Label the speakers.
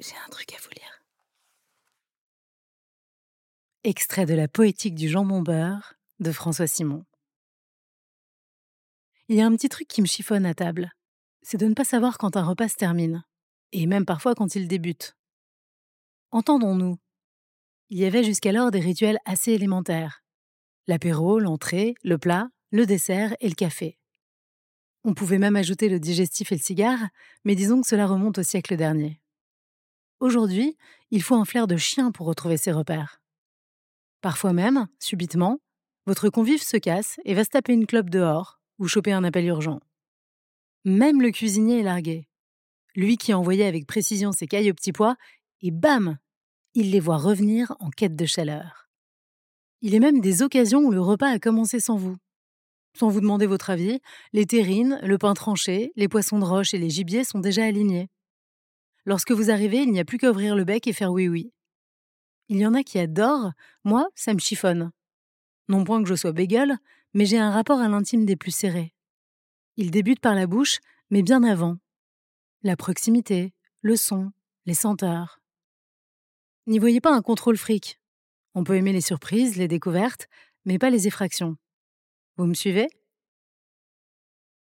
Speaker 1: J'ai un truc à vous lire.
Speaker 2: Extrait de la poétique du jambon beurre de François Simon. Il y a un petit truc qui me chiffonne à table. C'est de ne pas savoir quand un repas se termine, et même parfois quand il débute. Entendons-nous. Il y avait jusqu'alors des rituels assez élémentaires. L'apéro, l'entrée, le plat, le dessert et le café. On pouvait même ajouter le digestif et le cigare, mais disons que cela remonte au siècle dernier. Aujourd'hui, il faut un flair de chien pour retrouver ses repères. Parfois même, subitement, votre convive se casse et va se taper une clope dehors ou choper un appel urgent. Même le cuisinier est largué. Lui qui envoyait avec précision ses cailles aux petits pois, et bam Il les voit revenir en quête de chaleur. Il est même des occasions où le repas a commencé sans vous. Sans vous demander votre avis, les terrines, le pain tranché, les poissons de roche et les gibiers sont déjà alignés. Lorsque vous arrivez, il n'y a plus qu'à ouvrir le bec et faire oui oui. Il y en a qui adorent, moi, ça me chiffonne. Non point que je sois bégueule, mais j'ai un rapport à l'intime des plus serrés. Il débute par la bouche, mais bien avant. La proximité, le son, les senteurs. N'y voyez pas un contrôle fric. On peut aimer les surprises, les découvertes, mais pas les effractions. Vous me suivez?